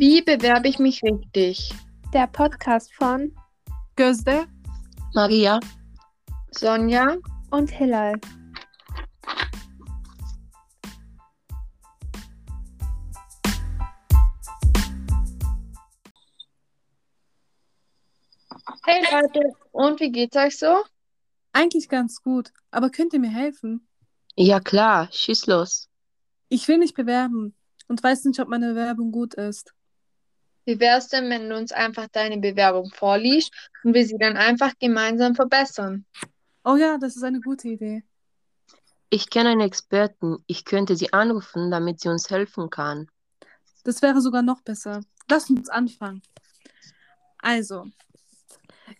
Wie bewerbe ich mich richtig? Der Podcast von Gözde, Maria, Sonja, und Hillel. Hey Leute, und wie geht's euch so? eigentlich ganz gut, aber könnt ihr mir helfen? ja klar, schieß los. Ich will mich bewerben und weiß nicht, ob meine Bewerbung gut ist. Wie wär's denn, wenn du uns einfach deine Bewerbung vorliest und wir sie dann einfach gemeinsam verbessern? Oh ja, das ist eine gute Idee. Ich kenne einen Experten, ich könnte sie anrufen, damit sie uns helfen kann. Das wäre sogar noch besser. Lass uns anfangen. Also,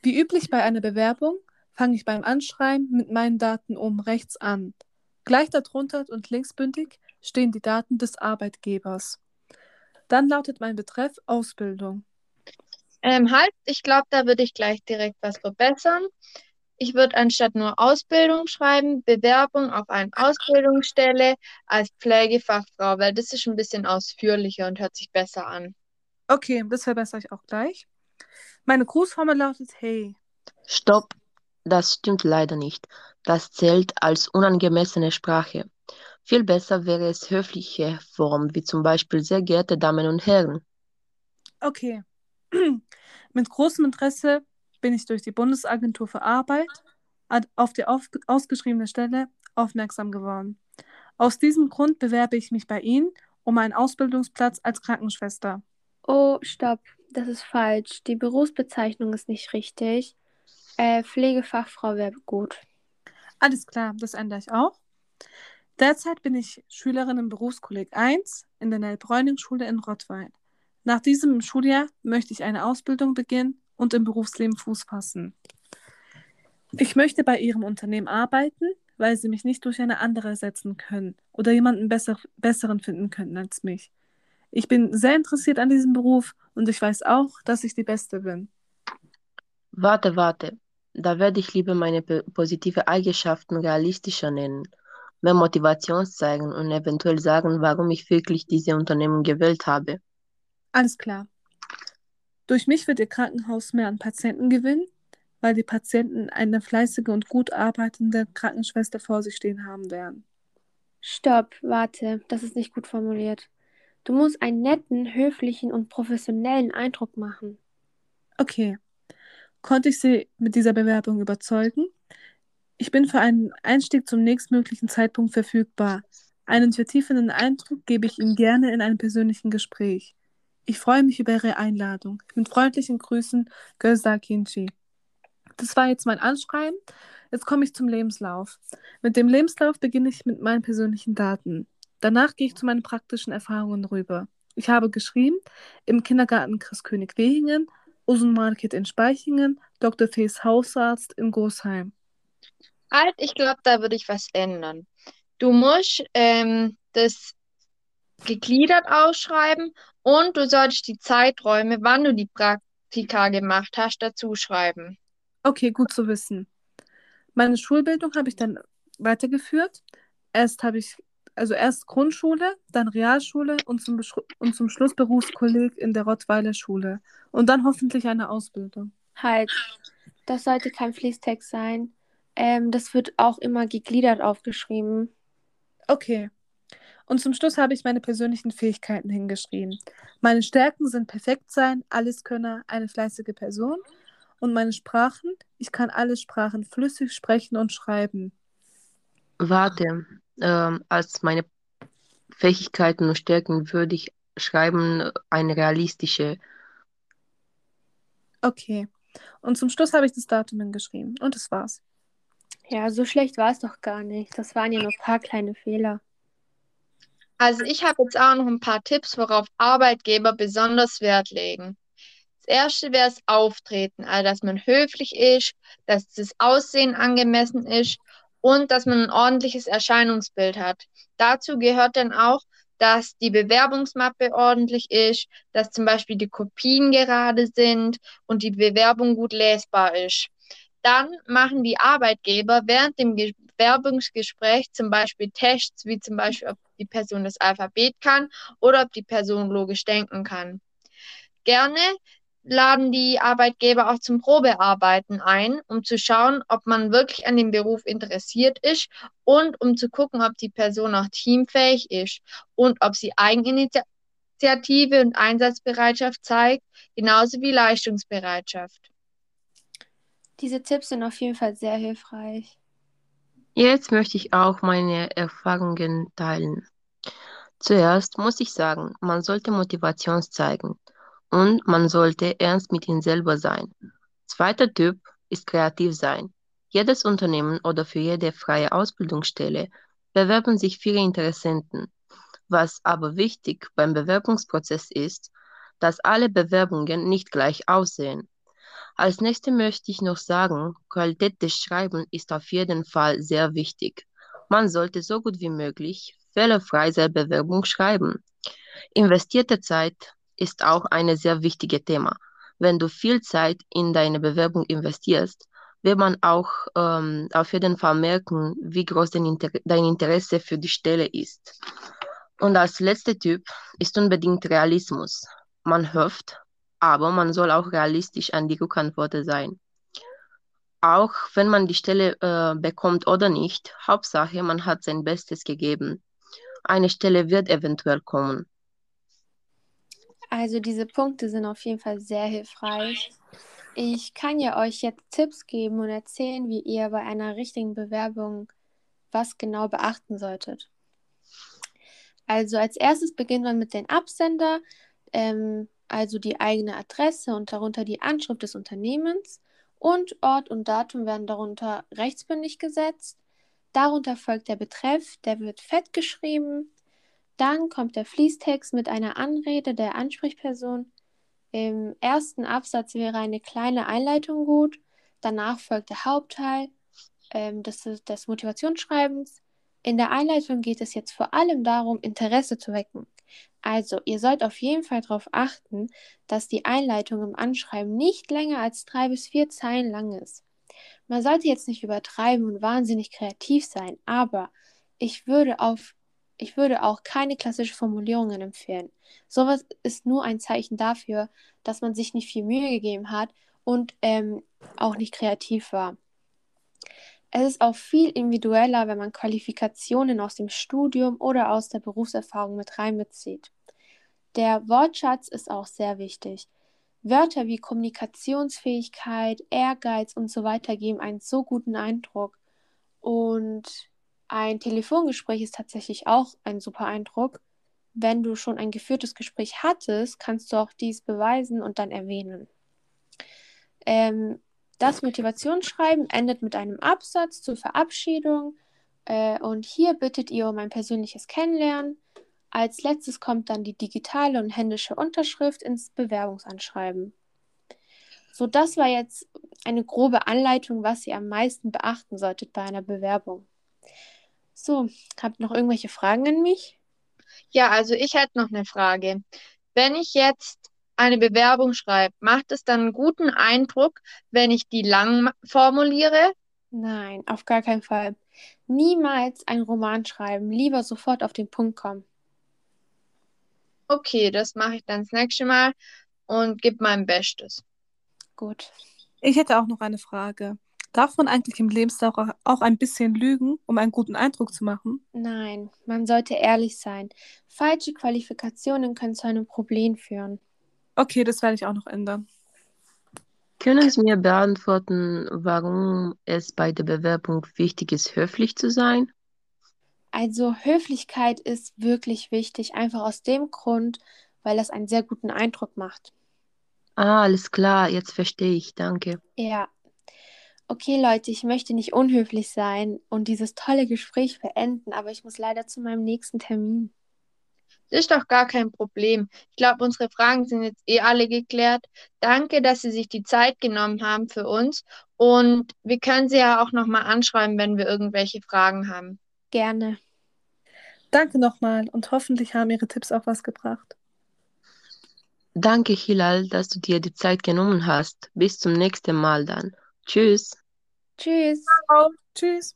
wie üblich bei einer Bewerbung fange ich beim Anschreiben mit meinen Daten oben rechts an. Gleich darunter und linksbündig stehen die Daten des Arbeitgebers. Dann lautet mein Betreff Ausbildung. Ähm, halt, ich glaube, da würde ich gleich direkt was verbessern. Ich würde anstatt nur Ausbildung schreiben, Bewerbung auf eine Ausbildungsstelle als Pflegefachfrau, weil das ist ein bisschen ausführlicher und hört sich besser an. Okay, das verbessere ich auch gleich. Meine Grußformel lautet Hey. Stopp, das stimmt leider nicht. Das zählt als unangemessene Sprache. Viel besser wäre es höfliche Form, wie zum Beispiel sehr geehrte Damen und Herren. Okay. Mit großem Interesse bin ich durch die Bundesagentur für Arbeit auf die auf ausgeschriebene Stelle aufmerksam geworden. Aus diesem Grund bewerbe ich mich bei Ihnen um einen Ausbildungsplatz als Krankenschwester. Oh, stopp, das ist falsch. Die Berufsbezeichnung ist nicht richtig. Äh, Pflegefachfrau wäre gut. Alles klar, das ändere ich auch. Derzeit bin ich Schülerin im Berufskolleg 1 in der Nell-Bräuning-Schule in Rottweil. Nach diesem Schuljahr möchte ich eine Ausbildung beginnen und im Berufsleben Fuß fassen. Ich möchte bei Ihrem Unternehmen arbeiten, weil Sie mich nicht durch eine andere ersetzen können oder jemanden besser, besseren finden könnten als mich. Ich bin sehr interessiert an diesem Beruf und ich weiß auch, dass ich die Beste bin. Warte, warte. Da werde ich lieber meine positive Eigenschaften realistischer nennen, mehr Motivation zeigen und eventuell sagen, warum ich wirklich diese Unternehmen gewählt habe. Alles klar. Durch mich wird Ihr Krankenhaus mehr an Patienten gewinnen, weil die Patienten eine fleißige und gut arbeitende Krankenschwester vor sich stehen haben werden. Stopp, warte, das ist nicht gut formuliert. Du musst einen netten, höflichen und professionellen Eindruck machen. Okay. Konnte ich Sie mit dieser Bewerbung überzeugen? Ich bin für einen Einstieg zum nächstmöglichen Zeitpunkt verfügbar. Einen vertiefenden Eindruck gebe ich Ihnen gerne in einem persönlichen Gespräch. Ich freue mich über Ihre Einladung. Mit freundlichen Grüßen, Gözda Kinci. Das war jetzt mein Anschreiben. Jetzt komme ich zum Lebenslauf. Mit dem Lebenslauf beginne ich mit meinen persönlichen Daten. Danach gehe ich zu meinen praktischen Erfahrungen rüber. Ich habe geschrieben im Kindergarten Christkönig Wehingen, Usenmarket in Speichingen, Dr. Fees Hausarzt in Gosheim. Halt, ich glaube, da würde ich was ändern. Du musst ähm, das gegliedert ausschreiben und du solltest die Zeiträume, wann du die Praktika gemacht hast, dazu schreiben. Okay, gut zu wissen. Meine Schulbildung habe ich dann weitergeführt. Erst habe ich, also erst Grundschule, dann Realschule und zum, Beschru- und zum Schluss Berufskolleg in der Rottweiler Schule. Und dann hoffentlich eine Ausbildung. Halt, das sollte kein Fließtext sein. Ähm, das wird auch immer gegliedert aufgeschrieben. Okay. Und zum Schluss habe ich meine persönlichen Fähigkeiten hingeschrieben. Meine Stärken sind Perfektsein, Alleskönner, eine fleißige Person. Und meine Sprachen, ich kann alle Sprachen flüssig sprechen und schreiben. Warte, ähm, als meine Fähigkeiten und Stärken würde ich schreiben, eine realistische. Okay. Und zum Schluss habe ich das Datum hingeschrieben. Und das war's. Ja, so schlecht war es doch gar nicht. Das waren ja nur ein paar kleine Fehler. Also ich habe jetzt auch noch ein paar Tipps, worauf Arbeitgeber besonders Wert legen. Das erste wäre das Auftreten, also dass man höflich ist, dass das Aussehen angemessen ist und dass man ein ordentliches Erscheinungsbild hat. Dazu gehört dann auch, dass die Bewerbungsmappe ordentlich ist, dass zum Beispiel die Kopien gerade sind und die Bewerbung gut lesbar ist. Dann machen die Arbeitgeber während dem Bewerbungsgespräch zum Beispiel Tests, wie zum Beispiel, ob die Person das Alphabet kann oder ob die Person logisch denken kann. Gerne laden die Arbeitgeber auch zum Probearbeiten ein, um zu schauen, ob man wirklich an dem Beruf interessiert ist und um zu gucken, ob die Person auch teamfähig ist und ob sie Eigeninitiative und Einsatzbereitschaft zeigt, genauso wie Leistungsbereitschaft. Diese Tipps sind auf jeden Fall sehr hilfreich. Jetzt möchte ich auch meine Erfahrungen teilen. Zuerst muss ich sagen, man sollte Motivation zeigen und man sollte ernst mit ihm selber sein. Zweiter Typ ist kreativ sein. Jedes Unternehmen oder für jede freie Ausbildungsstelle bewerben sich viele Interessenten. Was aber wichtig beim Bewerbungsprozess ist, dass alle Bewerbungen nicht gleich aussehen. Als nächstes möchte ich noch sagen, Qualität des Schreibens ist auf jeden Fall sehr wichtig. Man sollte so gut wie möglich fehlerfrei seine Bewerbung schreiben. Investierte Zeit ist auch ein sehr wichtiges Thema. Wenn du viel Zeit in deine Bewerbung investierst, wird man auch ähm, auf jeden Fall merken, wie groß dein, Inter dein Interesse für die Stelle ist. Und als letzter Typ ist unbedingt Realismus. Man hofft, aber man soll auch realistisch an die Rückantworten sein. Auch wenn man die Stelle äh, bekommt oder nicht, Hauptsache, man hat sein Bestes gegeben. Eine Stelle wird eventuell kommen. Also diese Punkte sind auf jeden Fall sehr hilfreich. Ich kann ja euch jetzt Tipps geben und erzählen, wie ihr bei einer richtigen Bewerbung was genau beachten solltet. Also als erstes beginnt man mit den Absender, ähm, also die eigene Adresse und darunter die Anschrift des Unternehmens und Ort und Datum werden darunter rechtsbündig gesetzt. Darunter folgt der Betreff, der wird fett geschrieben. Dann kommt der Fließtext mit einer Anrede der Ansprechperson. Im ersten Absatz wäre eine kleine Einleitung gut. Danach folgt der Hauptteil ähm, des, des Motivationsschreibens. In der Einleitung geht es jetzt vor allem darum, Interesse zu wecken. Also, ihr sollt auf jeden Fall darauf achten, dass die Einleitung im Anschreiben nicht länger als drei bis vier Zeilen lang ist. Man sollte jetzt nicht übertreiben und wahnsinnig kreativ sein, aber ich würde auf ich würde auch keine klassischen Formulierungen empfehlen. Sowas ist nur ein Zeichen dafür, dass man sich nicht viel Mühe gegeben hat und ähm, auch nicht kreativ war. Es ist auch viel individueller, wenn man Qualifikationen aus dem Studium oder aus der Berufserfahrung mit reinbezieht. Der Wortschatz ist auch sehr wichtig. Wörter wie Kommunikationsfähigkeit, Ehrgeiz und so weiter geben einen so guten Eindruck. Und ein Telefongespräch ist tatsächlich auch ein super Eindruck. Wenn du schon ein geführtes Gespräch hattest, kannst du auch dies beweisen und dann erwähnen. Ähm, das Motivationsschreiben endet mit einem Absatz zur Verabschiedung äh, und hier bittet ihr um ein persönliches Kennenlernen. Als letztes kommt dann die digitale und händische Unterschrift ins Bewerbungsanschreiben. So, das war jetzt eine grobe Anleitung, was ihr am meisten beachten solltet bei einer Bewerbung. So, habt noch irgendwelche Fragen an mich? Ja, also ich hätte noch eine Frage. Wenn ich jetzt eine Bewerbung schreibe, macht es dann einen guten Eindruck, wenn ich die lang formuliere? Nein, auf gar keinen Fall. Niemals einen Roman schreiben, lieber sofort auf den Punkt kommen. Okay, das mache ich dann das nächste Mal und gebe mein Bestes. Gut. Ich hätte auch noch eine Frage. Darf man eigentlich im Lebenslauf auch ein bisschen lügen, um einen guten Eindruck zu machen? Nein, man sollte ehrlich sein. Falsche Qualifikationen können zu einem Problem führen. Okay, das werde ich auch noch ändern. Können Sie mir beantworten, warum es bei der Bewerbung wichtig ist, höflich zu sein? Also Höflichkeit ist wirklich wichtig, einfach aus dem Grund, weil das einen sehr guten Eindruck macht. Ah, alles klar, jetzt verstehe ich, danke. Ja, Okay, Leute, ich möchte nicht unhöflich sein und dieses tolle Gespräch beenden, aber ich muss leider zu meinem nächsten Termin. Das ist doch gar kein Problem. Ich glaube, unsere Fragen sind jetzt eh alle geklärt. Danke, dass Sie sich die Zeit genommen haben für uns. Und wir können Sie ja auch nochmal anschreiben, wenn wir irgendwelche Fragen haben. Gerne. Danke nochmal und hoffentlich haben Ihre Tipps auch was gebracht. Danke, Hilal, dass du dir die Zeit genommen hast. Bis zum nächsten Mal dann. Tschüss. Tschüss. Ciao. Tschüss.